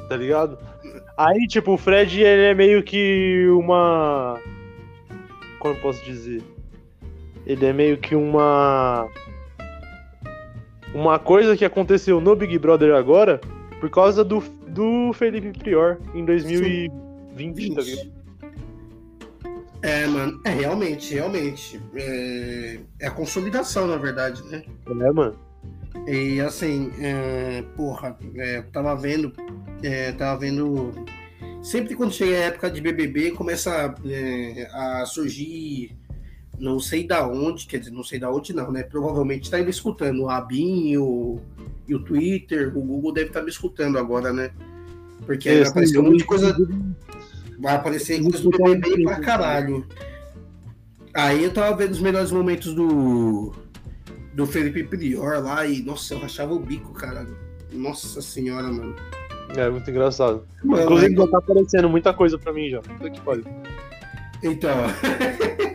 Tá ligado? Aí, tipo, o Fred, ele é meio que uma. Como eu posso dizer? Ele é meio que uma. Uma coisa que aconteceu no Big Brother agora por causa do, do Felipe Prior em 2020, tá ligado? É, mano, é realmente, realmente. É, é a consolidação, na verdade, né? É, mano. E assim, é, porra, é, tava vendo, é, tava vendo. Sempre quando chega a época de BBB, começa é, a surgir, não sei da onde, quer dizer, não sei da onde não, né? Provavelmente tá ainda escutando o Rabin e o, Twitter, o Google deve estar me escutando agora, né? Porque aí vai aparecer um monte de coisa. Vai aparecer coisa do BBB pra caralho. Aí eu tava vendo os melhores momentos do do Felipe Prior lá e, nossa, eu rachava o bico, cara. Nossa senhora, mano. É muito engraçado. Mano, Inclusive, aí- já tá aparecendo muita coisa pra mim já. Puta que pariu. Então. <laughs>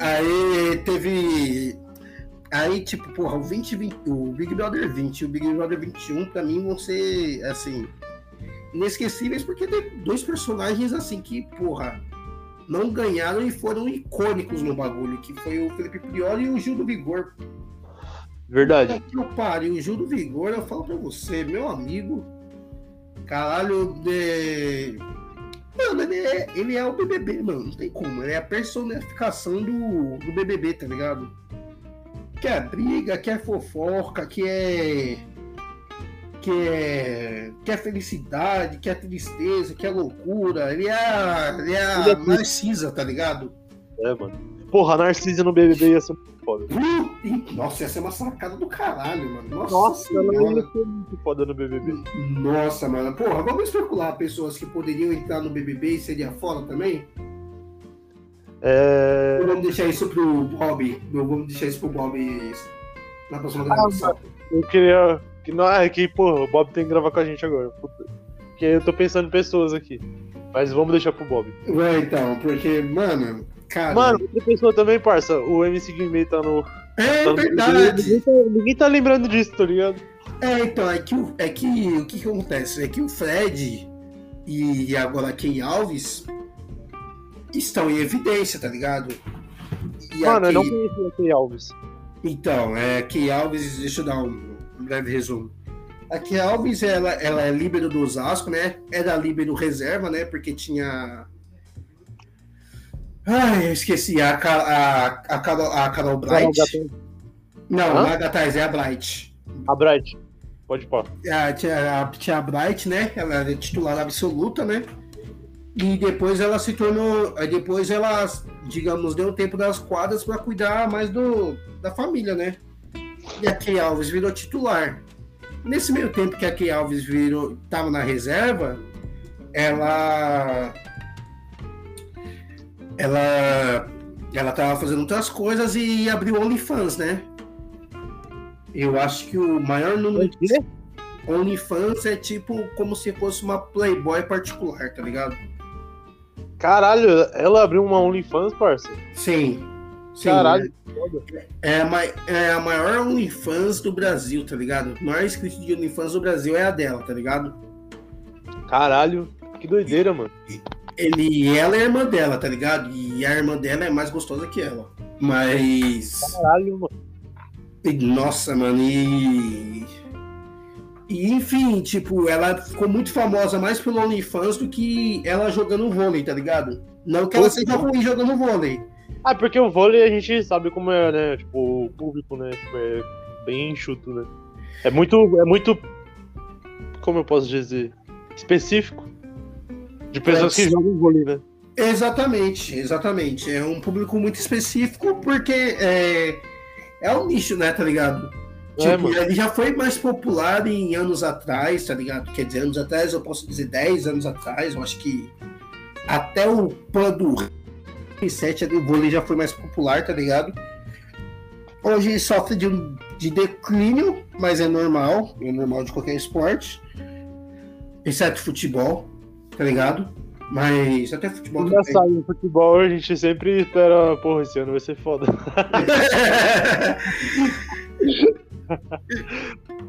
aí teve. Aí, tipo, porra, o 2020, o Big Brother 20 e o Big Brother 21, pra mim, vão ser, assim, inesquecíveis, porque tem dois personagens, assim, que, porra, não ganharam e foram icônicos no bagulho, que foi o Felipe Prior e o Gil do Vigor. Verdade. Que eu pariu, o Gil do Vigor, eu falo pra você, meu amigo. Caralho, de... Mano, ele é, ele é o BBB, mano. Não tem como. Ele é a personificação do, do BBB, tá ligado? Que é briga, que é fofoca, que é. Que é. Que é felicidade, que é tristeza, que é loucura. Ele é a, ele é a é. Narcisa, tá ligado? É, mano. Porra, a Narcisa no BBB ia ser foda. Nossa, ia ser uma sacada do caralho, mano. Nossa, Nossa, ela ser muito foda no BBB. Nossa, mano. Porra, vamos especular pessoas que poderiam entrar no BBB e seria fora também? É. Vamos deixar isso pro Bob? Vamos deixar isso pro Bob na próxima gravação. Eu queria. Que, não, é que, pô, o Bob tem que gravar com a gente agora. Porque eu tô pensando em pessoas aqui. Mas vamos deixar pro Bob. Ué, então, porque, mano, cara. Mano, outra pessoa também, parça. O MC Guimê tá no. é tá no verdade. Ninguém tá, ninguém tá lembrando disso, tá ligado? É, então, é que, o- é que o que, que acontece? É que o Fred e agora Key Alves estão em evidência, tá ligado? E Mano, eu não aqui- conhecia o Key Alves. Então, é que Alves, deixa eu dar um breve resumo. A Key Alves, ela, ela é líbero do Osasco, né? Era líbero reserva, né? Porque tinha. Ai, eu esqueci. A, a, a, Carol, a Carol Bright. Não, Hã? não é a Gatais, é a Bright. A Bright. Pode pôr. A, tinha, a, tinha a Bright, né? Ela era titular absoluta, né? E depois ela se tornou. Depois ela, digamos, deu tempo das quadras para cuidar mais do, da família, né? E a Key Alves virou titular. Nesse meio tempo que a Key Alves virou, tava na reserva, ela. Ela. Ela tava fazendo outras coisas e abriu OnlyFans, né? Eu acho que o maior número de OnlyFans é tipo como se fosse uma Playboy particular, tá ligado? Caralho, ela abriu uma OnlyFans, parça. Sim. Sim, Caralho. É a, mai- é a maior OnlyFans do Brasil, tá ligado? O maior inscrito de OnlyFans do Brasil é a dela, tá ligado? Caralho. Que doideira, mano. Ele, ela é a irmã dela, tá ligado? E a irmã dela é mais gostosa que ela. Mas. Caralho, mano. Nossa, mano, e. E enfim, tipo, ela ficou muito famosa mais pelo OnlyFans do que ela jogando vôlei, tá ligado? Não que ela Poxa. seja ruim jogando vôlei. Ah, porque o vôlei a gente sabe como é, né? Tipo, o público, né? Tipo, é bem enxuto, né? É muito. É muito. Como eu posso dizer? Específico. De pessoas que jogam vôlei, né? Exatamente, exatamente. É um público muito específico porque é, é um nicho, né, tá ligado? É, Tipo, ele já foi mais popular em anos atrás, tá ligado? Quer dizer, anos atrás, eu posso dizer 10 anos atrás, eu acho que até o PAN do 7 o vôlei já foi mais popular, tá ligado? Hoje sofre de, de declínio, mas é normal, é normal de qualquer esporte, exceto futebol, tá ligado? Mas até futebol. Engraçado, no futebol a gente sempre espera, porra, esse ano vai ser foda. <laughs>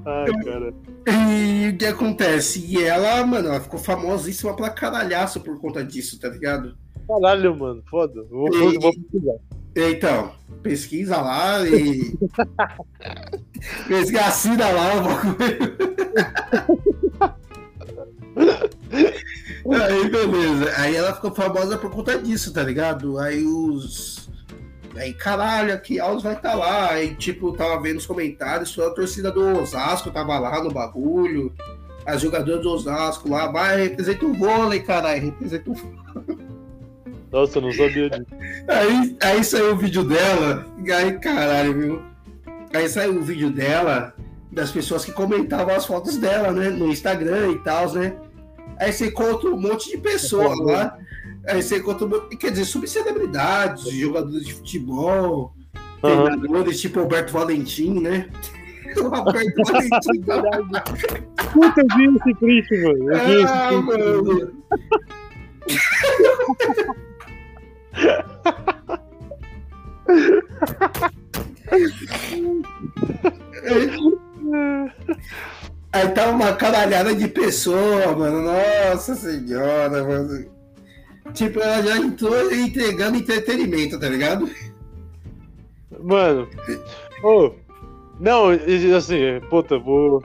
Ai, cara. E o que acontece? E ela, mano, ela ficou famosíssima pra caralhaço por conta disso, tá ligado? Caralho, mano, foda. Vou, vou, vou pesquisar. Então, pesquisa lá e. <laughs> pesquisa, assina lá o bagulho. <laughs> Aí, beleza. Aí ela ficou famosa por conta disso, tá ligado? Aí os. Aí, caralho, aqui Alves vai estar lá. Aí, tipo, tava vendo os comentários, toda a torcida do Osasco tava lá no bagulho. As jogadoras do Osasco lá, vai, representa o vôlei, caralho, representa o Nossa, eu não sabia disso. Aí, aí saiu o vídeo dela, e aí caralho, viu? Aí saiu o vídeo dela, das pessoas que comentavam as fotos dela, né? No Instagram e tal, né? Aí você encontra um monte de pessoas lá. Aí você encontra um monte, quer dizer, subcelebridades, jogadores de futebol, Aham. treinadores tipo Alberto Valentim, né? <laughs> O Alberto <laughs> Valentim. Puta, eu vi esse print, mano. Eu Ah, mano. <laughs> Aí tá uma caralhada de pessoa, mano. Nossa senhora, mano. Tipo, ela já entrou entregando entretenimento, tá ligado? Mano. Ô. não, assim, puta, vou.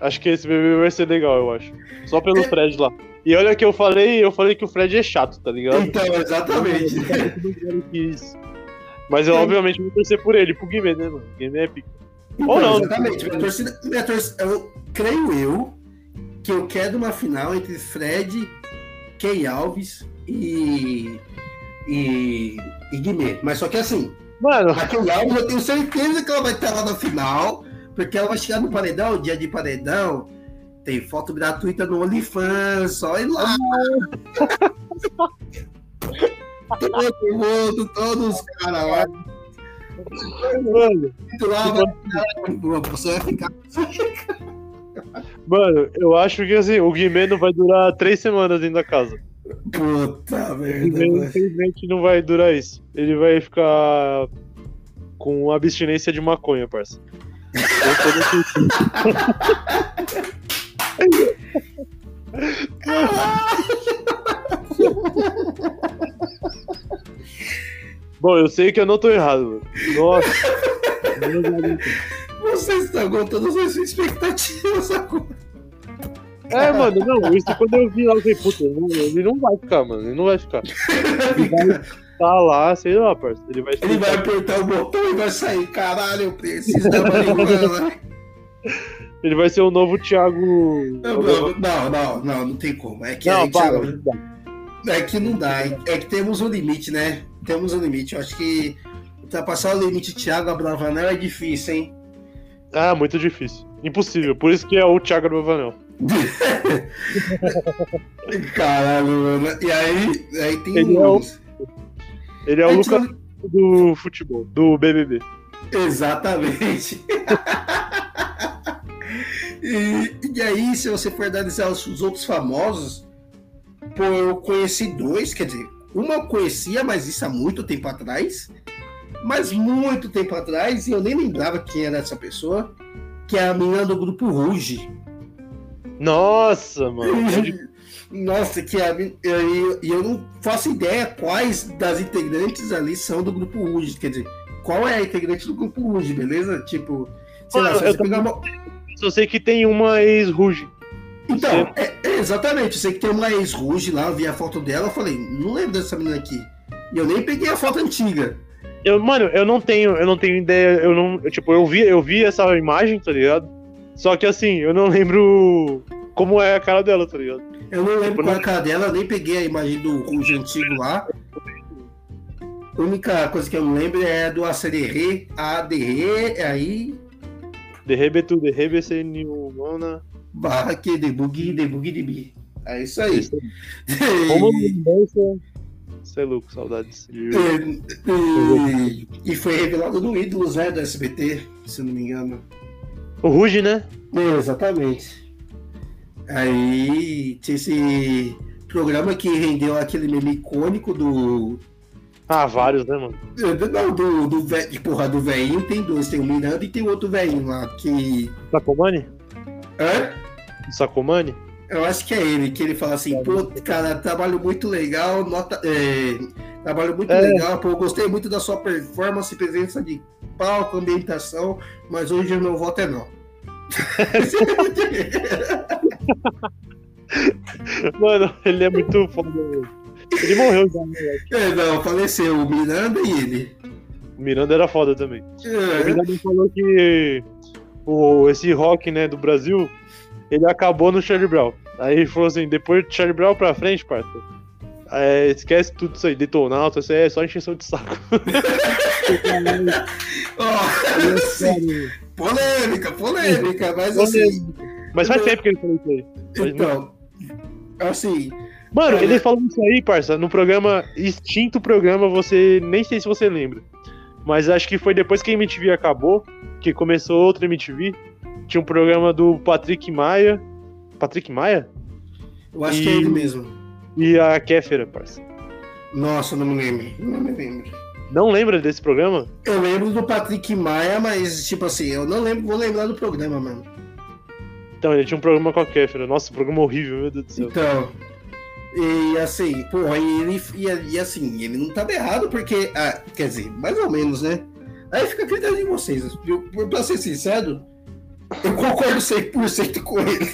Acho que esse bebê vai ser legal, eu acho. Só pelo Fred lá. E olha que eu falei, eu falei que o Fred é chato, tá ligado? Então, exatamente. Mas eu obviamente vou torcer por ele, pro Guimê, né, mano? Guimê é pica. Ou Então, não. exatamente. Minha torcida, minha torcida, eu creio eu que eu quero uma final entre Fred, Key Alves e. e. e Guimê. Mas só que assim, Mano, a Key Alves eu tenho certeza que ela vai estar lá na final, porque ela vai chegar no paredão, dia de paredão. Tem foto gratuita no OnlyFans, só ir lá. Todo mundo, todos os caras lá, mano, lá vai, você vai ficar. Mano, eu acho que assim, o Guimê não vai durar três semanas dentro da casa. Puta merda, infelizmente, não vai durar isso. Ele vai ficar com abstinência de maconha, parça. <laughs> Bom, eu sei que eu não tô errado, mano. Nossa. <laughs> Você estragou todas as suas expectativas agora. É, mano, não, isso quando eu vi lá, eu falei, puta, ele não vai ficar, mano, ele não vai ficar. <laughs> Ele vai tá lá, sei lá, parça. Ele vai, Ele vai apertar o botão e vai sair. Caralho, eu preciso da marihuana. <laughs> ele vai ser o novo Thiago. Não, não, não, não, não, tem como. É que, Não, que, para. é que não dá. É que temos um limite, né? Temos um limite. Eu acho que ultrapassar o limite Thiago Abravanel é difícil, hein? Ah, muito difícil. Impossível. Por isso que é o Thiago Bravanel. <laughs> Caralho, mano. E aí, aí tem Ele é o- Ele é o Lucas tinha- do futebol, do BBB. Exatamente. <laughs> e, e aí, se você for analisar os, os outros famosos, pô, eu conheci dois, quer dizer, uma eu conhecia, mas isso há muito tempo atrás. Mas muito tempo atrás, e eu nem lembrava quem era essa pessoa, que é a menina do grupo Ruge. Nossa, mano. Nossa, que a, e eu, e eu não faço ideia quais das integrantes ali são do grupo Ruge. Quer dizer, qual é a integrante do grupo Ruge, beleza? Tipo, sei lá, Mano, se eu pegar uma. Só sei que tem uma ex-Ruge. Então, é, é, exatamente, eu sei que tem uma ex-Ruge lá, eu vi a foto dela, eu falei, não lembro dessa menina aqui. E eu nem peguei a foto antiga. Eu, mano, eu não tenho, eu não tenho ideia, eu não, eu, tipo, eu vi, eu vi essa imagem, tá ligado? Só que assim, eu não lembro como é a cara dela, tá ligado? Eu não lembro Tipo, qual é a cara dela, nem peguei a imagem do Ruge antigo lá. A única coisa que eu não lembro é do Acererê, ADE, aí Derrebe tu, sem nenhuma. barra que debug, debug, debug. É isso aí. Como <laughs> Você é louco, saudades. E, e- e foi revelado no Ídolos, né, do SBT, se não me engano. O Ruge, né? É, exatamente. Aí tinha esse programa que rendeu aquele meme icônico do. Ah, vários, né, mano? Não, do, do, de porra, do velhinho tem dois, tem o Miranda e tem outro velhinho lá, que. Sacomani? Hã? Sacomani? Eu acho que é ele, que ele fala assim, pô, cara, trabalho muito legal, nota. é, trabalho muito É. legal, pô, gostei muito da sua performance, presença de palco, ambientação, mas hoje o meu voto é não. <laughs> Mano, ele é muito foda. Ele morreu já, né? É, não, faleceu o Miranda e ele. O Miranda era foda também. O É, Miranda falou que o, esse rock, né, do Brasil, ele acabou no Charlie Brown. Aí ele falou assim, depois de Charlie Brown pra frente, parça, é, esquece tudo isso aí, detonauta, isso aí é só encheção de saco. <laughs> ó, assim, polêmica, polêmica, mas assim, Mas faz tempo que ele falou isso aí. então, assim, Mano, Olha- ele falou isso aí, parça, no programa, extinto programa, você, nem sei se você lembra, mas acho que foi depois que a MTV acabou, que começou outra MTV, tinha um programa do Patrick Maia, Patrick Maia? eu acho E- que é ele mesmo. E a Kéfera, parça. Nossa, eu não me lembro, não me lembro. Não lembra desse programa? Eu lembro do Patrick Maia, mas, tipo assim, eu não lembro, vou lembrar do programa, mano. Então, ele tinha um programa com a Kéfera. Nossa, programa horrível, meu Deus do céu. Então, e assim, porra, e ele, e, e assim, ele não tava errado, porque, ah, quer dizer, mais ou menos, né? Aí fica a critério de vocês. Eu, pra ser sincero, eu concordo 100% com ele.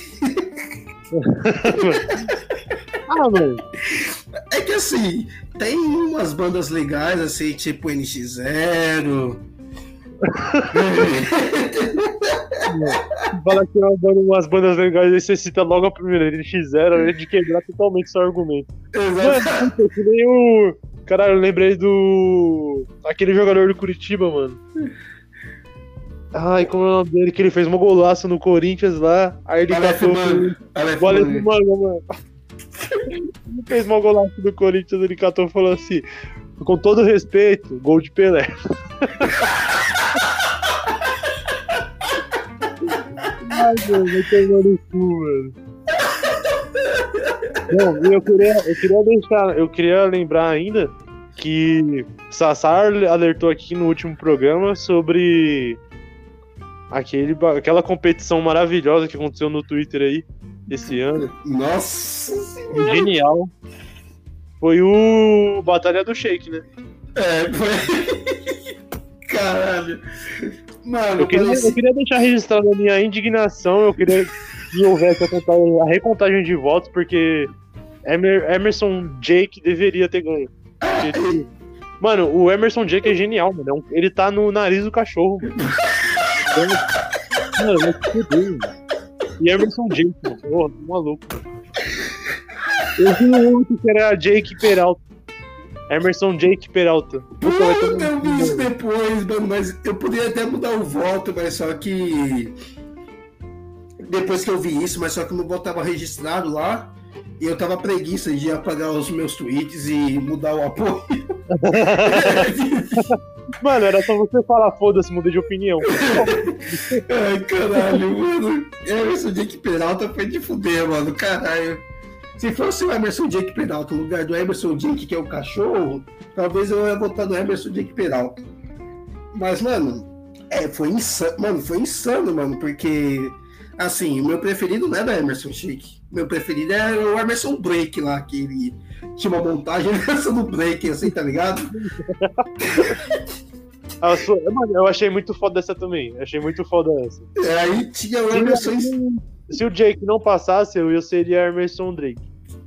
<laughs> ah, mano. É que assim, tem umas bandas legais, assim, tipo NX0. Fala que é uma banda- umas bandas legais, aí você cita logo a primeira, ele X0, de quebrar totalmente seu argumento. Exato. Mano, que nem o. Caralho, eu lembrei do. Aquele jogador do Curitiba, mano. Ai, como é o nome dele? Que ele fez um golaço no Corinthians lá. Aí ele Aleph catou. Manga. Aleph O Aleph Manga. Mano. Ele fez um golaço do Corinthians, ele catou e falou assim: com todo respeito, gol de Pelé. <laughs> Ai, mano, vai tomar no cu, mano. E eu queria, eu queria deixar, eu queria lembrar ainda que Sassar alertou aqui no último programa sobre aquele, aquela competição maravilhosa que aconteceu no Twitter aí esse ano. Nossa senhora. Genial. Foi o Batalha do Shake, né? É, foi. <laughs> Caralho. Mano, Eu queria, eu queria deixar registrada a minha indignação, eu queria que houvesse a, contagem- a recontagem de votos, porque Emer- Emerson Jake deveria ter ganho. Porque, tipo, mano, o Emerson Jake é genial, mano. é Ele tá no nariz do cachorro, mano. <laughs> Mano, vai se fuder, mano. E Emerson Jake, mano. Porra, que maluco, mano. Eu vi um outro que era Jake Peralta. Emerson Jake Peralta. Puta, vai tomar eu vi isso depois, mano, mas eu poderia até mudar o voto, mas só que. Depois que eu vi isso, mas só que o meu voto tava registrado lá e eu tava preguiça de apagar os meus tweets e mudar o apoio. <laughs> Mano, era só você falar, foda-se, mudei de opinião. <laughs> Ai, caralho, mano. Emerson Jake Peralta foi de fuder, mano, caralho. Se fosse o Emerson Jake Peralta no lugar do Emerson Jake, que é o cachorro, talvez eu ia votar no Emerson Jake Peralta. Mas, mano, é, foi insano, mano, foi insano, mano, porque, assim, o meu preferido não era Emerson Jake. Meu preferido era o Emerson Drake lá, que ele tinha uma montagem <laughs> dessa no Drake, assim, tá ligado? <laughs> Sua- eu achei muito foda essa também. Achei muito foda essa. Aí tinha o Emerson. Se o Jake não passasse, eu seria Emerson Drake.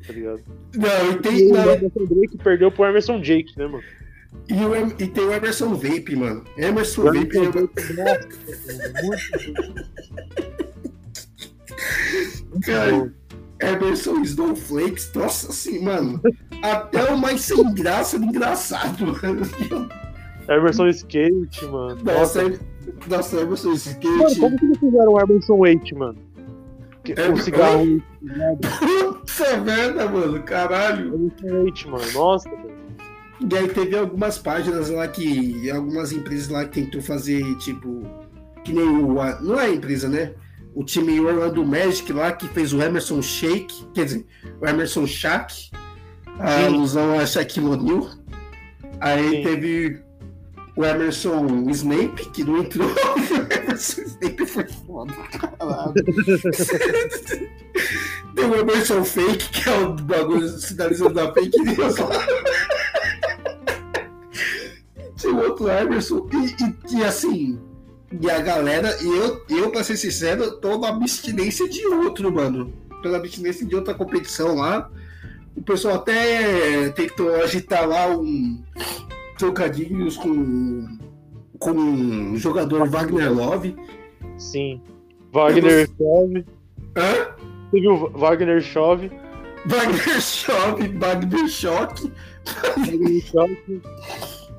Tá ligado? Não, e E tem, o não, Emerson Drake perdeu pro Emerson Jake, né, mano? E, o e tem o Emerson Vape, mano. Emerson O Vape. Emerson eu- nossa, muito Cara, <laughs> Emerson Snowflakes, nossa assim, mano. Até o mais sem graça do engraçado, mano. Emerson Skate, mano. Nossa, Nossa, Em- nossa Emerson mano, Skate. como que eles fizeram o Emerson Wait, mano? É, O cigarro. <laughs> Puta merda, mano, caralho. Emerson Wait, mano. Nossa, velho. E aí teve algumas páginas lá que. Algumas empresas lá que tentou fazer, tipo. Que nem o. Não é empresa, né? O time Orlando Magic lá que fez o Emerson Shake, quer dizer, o Emerson Shaq, a Sim. alusão a Shaquille O'Neal. Aí Sim. teve o Emerson Snape, que não entrou. <laughs> o Emerson Snape foi foda, caralho. <laughs> Tem o Emerson Fake, que é o bagulho sinalizando da fake news lá. <laughs> Tinha o outro Emerson. E, e, e assim, e a galera, e eu, eu, pra ser sincero, tô na abstinência de outro, mano. Pela abstinência de outra competição lá. O pessoal até tentou agitar lá um trocadilhos com, com o jogador Wagner Love. Sim. Wagner chove. Hã? Teve o Wagner chove. Wagner Chove, Wagner Choque. Wagner chove.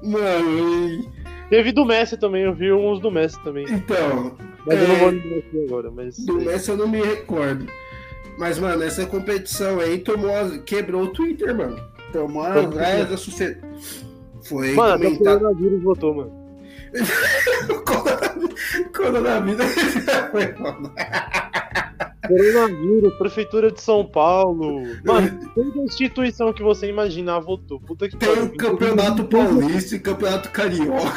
Mano, e- Teve do Messi também, eu vi uns do Messi também. então, Mas eu não É. vou lembrar aqui agora, mas. do Messi eu não me recordo. Mas, mano, essa competição aí tomou, quebrou o Twitter, mano. Tomou a raia é? da sociedade. Foi Mano, até o comentado. coronavírus votou, mano. <laughs> Coronavírus. <laughs> Foi foda. Coronavírus, Prefeitura de São Paulo. Mano, toda instituição que você imaginar votou. Puta que Tem o Campeonato Paulista e Campeonato Carioca.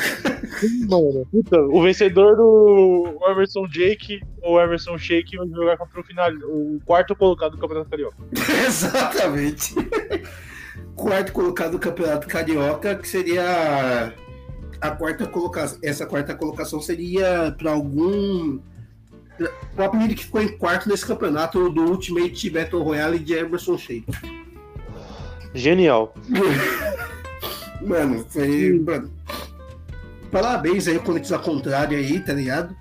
Mano, puta, o vencedor do Emerson Jake ou Emerson Shake vai jogar contra o final, o quarto colocado do Campeonato Carioca. <laughs> Exatamente. Quarto colocado do Campeonato Carioca, que seria a quarta colocação. Essa quarta colocação seria para algum. O menino que ficou em quarto nesse campeonato do Ultimate Battle Royale de Emerson Sheik. Genial. <laughs> Mano, foi. Mano, parabéns aí, Corinthians ao contrário aí, tá ligado?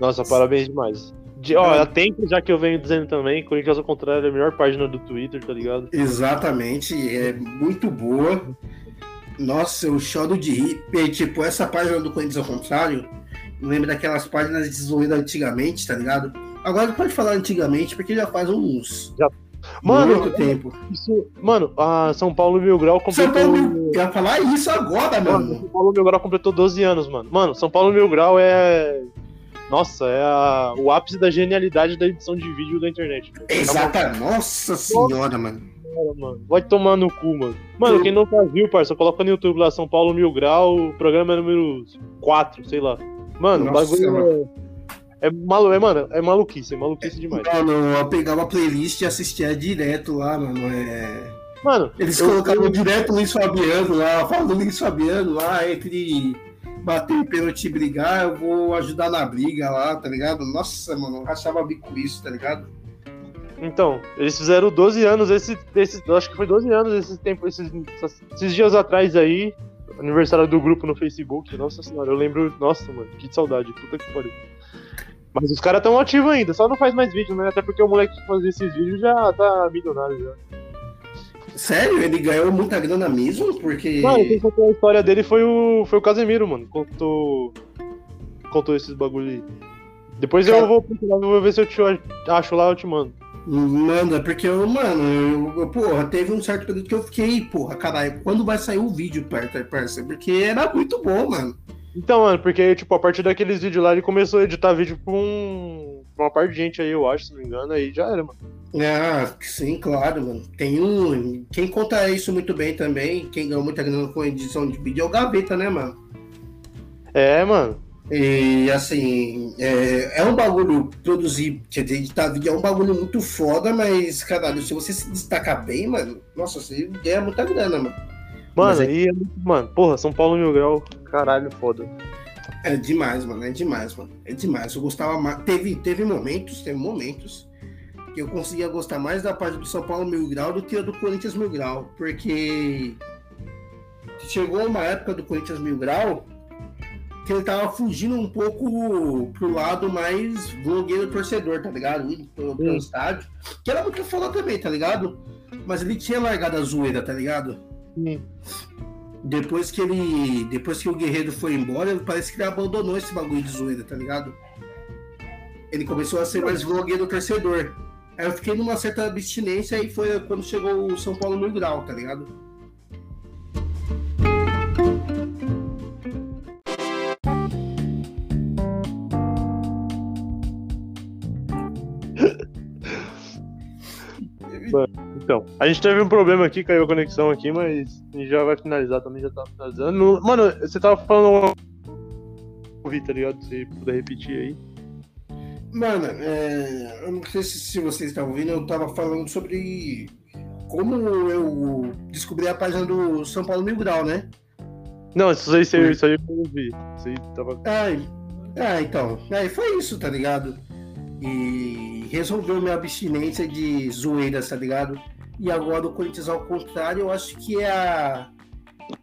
Nossa, parabéns demais. De, ó, há tempo já que eu venho dizendo também, Corinthians ao contrário é a melhor página do Twitter, tá ligado? Exatamente, é muito boa. Nossa, eu choro de rir. E, tipo, essa página do Corinthians ao contrário, lembra daquelas páginas desenvolvidas antigamente, tá ligado? Agora pode falar antigamente, porque já faz uns. Mano, muito tempo. isso. Mano, a São Paulo Mil Grau São completou. Paulo, eu ia falar isso agora, Mano, mano. São Paulo Mil Grau completou 12 anos, mano. Mano, São Paulo Mil Grau é. Nossa, é a- o ápice da genialidade da edição de vídeo da internet. mano. Exata, nossa senhora, mano. Mano. Vai tomar no cu, mano. Mano, quem nunca viu, parça, coloca no YouTube lá São Paulo Mil Grau, o programa é número 4, sei lá. Mano, o bagulho é. É, malu... é, mano, é maluquice, é maluquice demais. Mano, eu pegava a playlist e assistia direto lá, mano. É... Mano, Eles eu- colocavam direto o Luiz Fabiano lá, falando do Luiz Fabiano lá, entre bater pênalti e brigar, eu vou ajudar na briga lá, tá ligado? Nossa, mano, eu rachava bico com isso, tá ligado? Então, eles fizeram 12 anos, esse, esse, eu acho que foi 12 anos esse tempo, esses, esses dias atrás aí, aniversário do grupo no Facebook. Nossa senhora, eu lembro. Nossa, mano, que saudade, puta que pariu. Mas os caras tão ativos ainda, só não faz mais vídeo, né? Até porque o moleque que fazia esses vídeos já tá milionário já. Sério? Ele ganhou muita grana mesmo? Porque. Mano, quem contou a história dele foi o, foi o Casemiro, mano. Contou. Contou esses bagulho aí. Depois eu vou procurar, vou ver se eu te acho lá, eu te mando. Manda, porque eu, mano, eu, eu, porra, teve um certo período que eu fiquei, porra, caralho, quando vai sair o vídeo, parça? Porque era muito bom, mano. Então, mano, porque, tipo, a partir daqueles vídeos lá, ele começou a editar vídeo pra, um, pra uma parte de gente aí, eu acho, se não me engano, aí já era, mano. Ah, sim, claro, mano. Tem um. Quem conta isso muito bem também, quem ganhou muita grana com edição de vídeo é o Gaveta, né, mano? É, mano. E assim, é, é um bagulho produzir, quer dizer, editar vídeo é um bagulho muito foda, mas, caralho, se você se destacar bem, mano, nossa, você ganha muita grana, mano. Mano, é... e, mano, porra, São Paulo Mil Grau, caralho, foda. É demais, mano, é demais, mano. É demais. Eu gostava mais. Teve, teve momentos, teve momentos que eu conseguia gostar mais da parte do São Paulo Mil Grau do que a do Corinthians Mil Grau, porque chegou uma época do Corinthians Mil Grau que ele tava fugindo um pouco pro lado mais blogueiro torcedor, tá ligado? Indo pro, pro estádio. Que era muito foda também, tá ligado? Mas ele tinha largado a zoeira, tá ligado? Sim. Depois que ele. Depois que o Guerreiro foi embora, parece que ele abandonou esse bagulho de zoeira, tá ligado? Ele começou a ser mais blogueiro torcedor. Aí eu fiquei numa certa abstinência e foi quando chegou o São Paulo Mil Grau, tá ligado? Então, a gente teve um problema aqui, caiu a conexão aqui, mas a gente já vai finalizar também, já tá finalizando. Mano, você tava falando. Ouvi, tá ligado? Se puder repetir aí. Mano, é... eu não sei se vocês estão ouvindo, eu tava falando sobre como eu descobri a página do São Paulo Mil Grau, né? Não, isso aí, isso aí eu ouvi. Isso aí tava. Ai, ah, então. Aí foi isso, tá ligado? E resolveu minha abstinência de zoeiras, tá ligado? E agora o Corinthians, ao contrário, eu acho que é a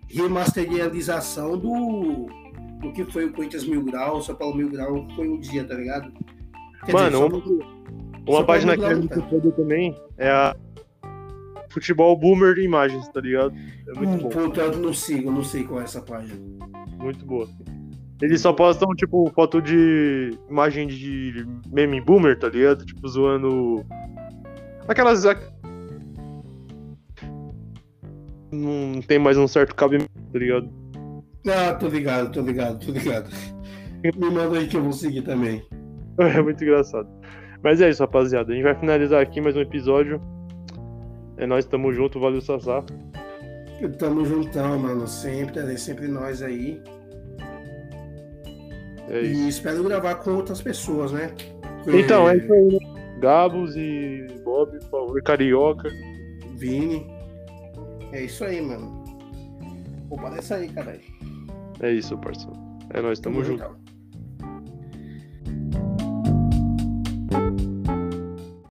remasterização do, do que foi o Corinthians Mil Grau, o São Paulo Mil Grau foi um dia, tá ligado? Quer Mano, dizer, uma, uma página que é muito foda também é a Futebol Boomer Imagens, tá ligado? É muito hum, bom. Eu não sigo, não sei qual é essa página. Muito boa. Eles só postam, tipo, foto de imagem de meme boomer, tá ligado? Tipo, zoando. Aquelas. Não tem mais um certo cabimento, tá ligado? Ah, tô ligado, tô ligado, tô ligado. Me manda aí que eu vou seguir também. <laughs> É muito engraçado. Mas é isso, rapaziada. A gente vai finalizar aqui mais um episódio. É nós, tamo junto, valeu, Sassá. Tamo juntão, mano. Sempre, é sempre nós aí. É e espero gravar com outras pessoas, né? Então, é isso aí? Gabos e Bob, por favor, Carioca. Vini. É isso aí, mano. Opa, desce aí, caralho. É isso, parceiro. É nós, tamo, tamo junto. Então.